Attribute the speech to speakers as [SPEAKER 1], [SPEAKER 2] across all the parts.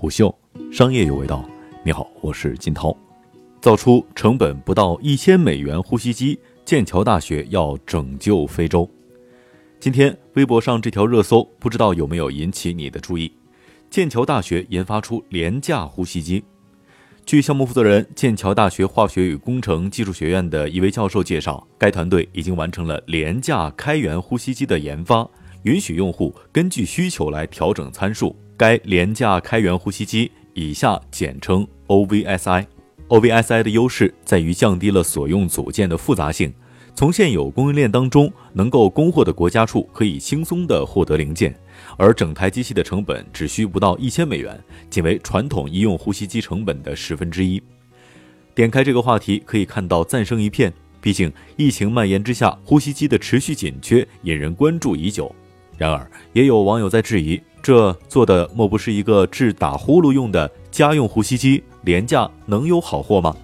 [SPEAKER 1] 虎嗅商业有味道，你好，我是金涛。造出成本不到一千美元呼吸机，剑桥大学要拯救非洲。今天微博上这条热搜，不知道有没有引起你的注意？剑桥大学研发出廉价呼吸机。据项目负责人、剑桥大学化学与工程技术学院的一位教授介绍，该团队已经完成了廉价开源呼吸机的研发，允许用户根据需求来调整参数。该廉价开源呼吸机以下简称 OVSI。OVSI 的优势在于降低了所用组件的复杂性，从现有供应链当中能够供货的国家处可以轻松地获得零件，而整台机器的成本只需不到一千美元，仅为传统医用呼吸机成本的十分之一。点开这个话题可以看到赞声一片，毕竟疫情蔓延之下，呼吸机的持续紧缺引人关注已久。然而，也有网友在质疑。这做的莫不是一个治打呼噜用的家用呼吸机？廉价能有好货吗？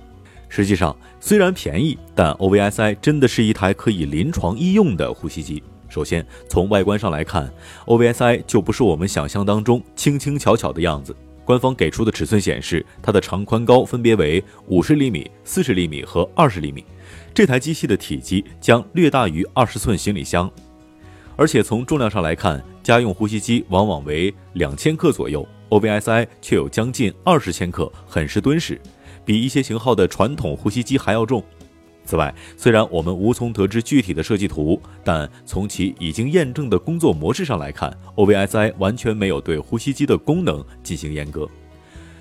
[SPEAKER 1] 实际上，虽然便宜，但 OVSI 真的是一台可以临床医用的呼吸机。首先，从外观上来看，OVSI 就不是我们想象当中轻轻巧巧的样子。官方给出的尺寸显示，它的长宽高分别为五十厘米、四十厘米和二十厘米。这台机器的体积将略大于二十寸行李箱。而且从重量上来看，家用呼吸机往往为两千克左右，OVSI 却有将近二十千克，很是敦实，比一些型号的传统呼吸机还要重。此外，虽然我们无从得知具体的设计图，但从其已经验证的工作模式上来看，OVSI 完全没有对呼吸机的功能进行阉割。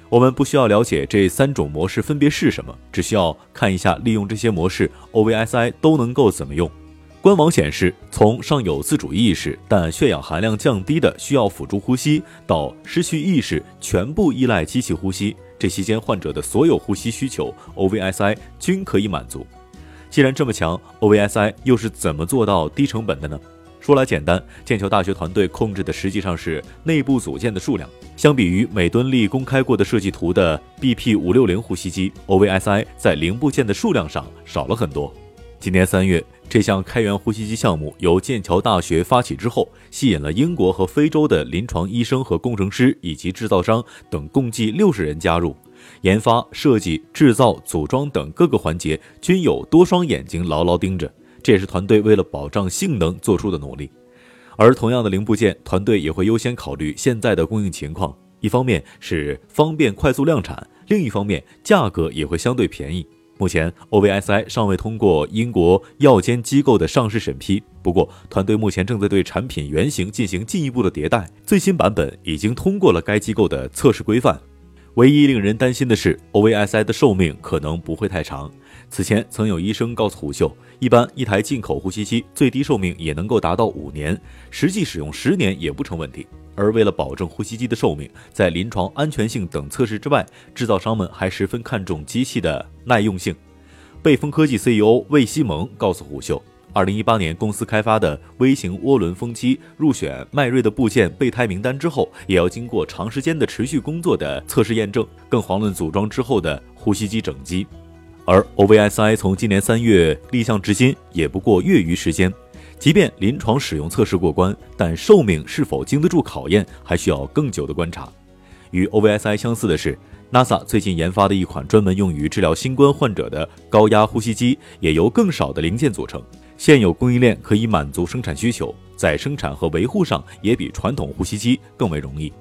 [SPEAKER 1] 我们不需要了解这三种模式分别是什么，只需要看一下利用这些模式，OVSI 都能够怎么用。官网显示，从尚有自主意识但血氧含量降低的需要辅助呼吸，到失去意识全部依赖机器呼吸，这期间患者的所有呼吸需求，OVSI 均可以满足。既然这么强，OVSI 又是怎么做到低成本的呢？说来简单，剑桥大学团队控制的实际上是内部组件的数量。相比于每吨力公开过的设计图的 BP 五六零呼吸机，OVSI 在零部件的数量上少了很多。今年三月。这项开源呼吸机项目由剑桥大学发起之后，吸引了英国和非洲的临床医生和工程师以及制造商等共计六十人加入。研发、设计、制造、组装等各个环节均有多双眼睛牢牢盯着，这也是团队为了保障性能做出的努力。而同样的零部件，团队也会优先考虑现在的供应情况，一方面是方便快速量产，另一方面价格也会相对便宜。目前，OVSI 尚未通过英国药监机构的上市审批。不过，团队目前正在对产品原型进行进一步的迭代，最新版本已经通过了该机构的测试规范。唯一令人担心的是，OVSI 的寿命可能不会太长。此前曾有医生告诉虎嗅，一般一台进口呼吸机最低寿命也能够达到五年，实际使用十年也不成问题。而为了保证呼吸机的寿命，在临床安全性等测试之外，制造商们还十分看重机器的耐用性。贝风科技 CEO 魏西蒙告诉虎嗅，二零一八年公司开发的微型涡轮风机入选迈锐的部件备胎名单之后，也要经过长时间的持续工作的测试验证，更遑论组装之后的呼吸机整机。而 OVSI 从今年三月立项至今，也不过月余时间。即便临床使用测试过关，但寿命是否经得住考验，还需要更久的观察。与 OVSI 相似的是，NASA 最近研发的一款专门用于治疗新冠患者的高压呼吸机，也由更少的零件组成。现有供应链可以满足生产需求，在生产和维护上也比传统呼吸机更为容易。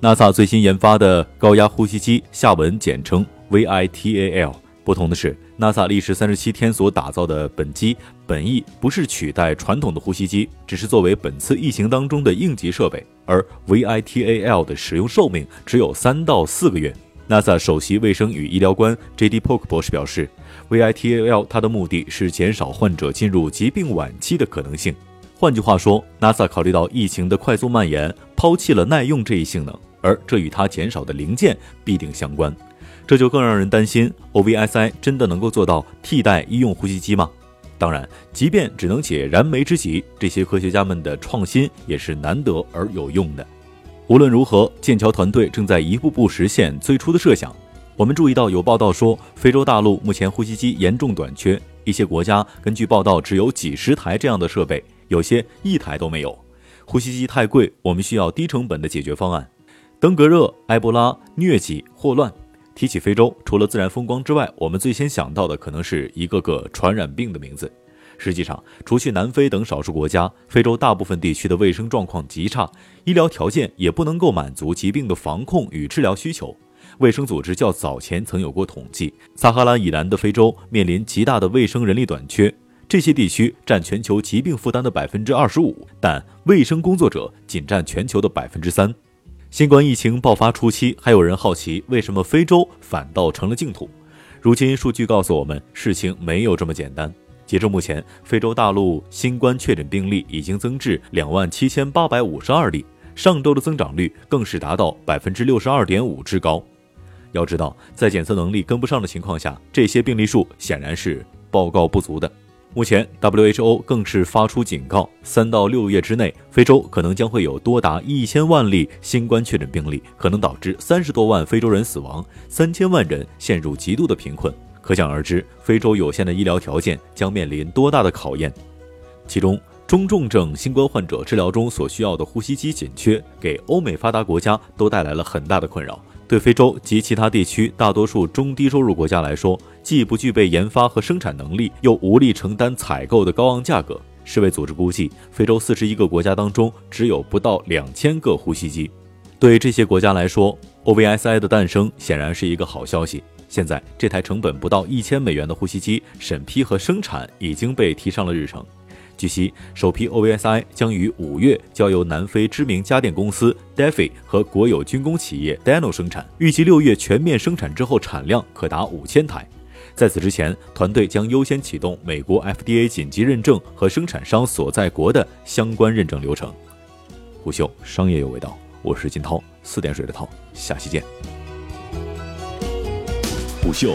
[SPEAKER 1] NASA 最新研发的高压呼吸机，下文简称 VITAL。不同的是，NASA 历时三十七天所打造的本机，本意不是取代传统的呼吸机，只是作为本次疫情当中的应急设备。而 VITAL 的使用寿命只有三到四个月。NASA 首席卫生与医疗官 J.D. Polk 博士表示，VITAL 它的目的是减少患者进入疾病晚期的可能性。换句话说，NASA 考虑到疫情的快速蔓延，抛弃了耐用这一性能，而这与它减少的零件必定相关。这就更让人担心，OVSI 真的能够做到替代医用呼吸机吗？当然，即便只能解燃眉之急，这些科学家们的创新也是难得而有用的。无论如何，剑桥团队正在一步步实现最初的设想。我们注意到有报道说，非洲大陆目前呼吸机严重短缺，一些国家根据报道只有几十台这样的设备，有些一台都没有。呼吸机太贵，我们需要低成本的解决方案。登革热、埃博拉、疟疾、霍乱。提起非洲，除了自然风光之外，我们最先想到的可能是一个个传染病的名字。实际上，除去南非等少数国家，非洲大部分地区的卫生状况极差，医疗条件也不能够满足疾病的防控与治疗需求。卫生组织较早前曾有过统计，撒哈拉以南的非洲面临极大的卫生人力短缺，这些地区占全球疾病负担的百分之二十五，但卫生工作者仅占全球的百分之三。新冠疫情爆发初期，还有人好奇为什么非洲反倒成了净土。如今数据告诉我们，事情没有这么简单。截至目前，非洲大陆新冠确诊病例已经增至两万七千八百五十二例，上周的增长率更是达到百分之六十二点五之高。要知道，在检测能力跟不上的情况下，这些病例数显然是报告不足的。目前，WHO 更是发出警告，三到六月之内，非洲可能将会有多达一千万例新冠确诊病例，可能导致三十多万非洲人死亡，三千万人陷入极度的贫困。可想而知，非洲有限的医疗条件将面临多大的考验。其中，中重症新冠患者治疗中所需要的呼吸机紧缺，给欧美发达国家都带来了很大的困扰。对非洲及其他地区大多数中低收入国家来说，既不具备研发和生产能力，又无力承担采购的高昂价格。世卫组织估计，非洲四十一个国家当中，只有不到两千个呼吸机。对这些国家来说，OVSI 的诞生显然是一个好消息。现在，这台成本不到一千美元的呼吸机审批和生产已经被提上了日程。据悉，首批 OVSI 将于五月交由南非知名家电公司 Defi 和国有军工企业 Dano 生产，预计六月全面生产之后，产量可达五千台。在此之前，团队将优先启动美国 FDA 紧急认证和生产商所在国的相关认证流程。虎嗅商业有味道，我是金涛，四点水的涛，下期见。
[SPEAKER 2] 虎嗅，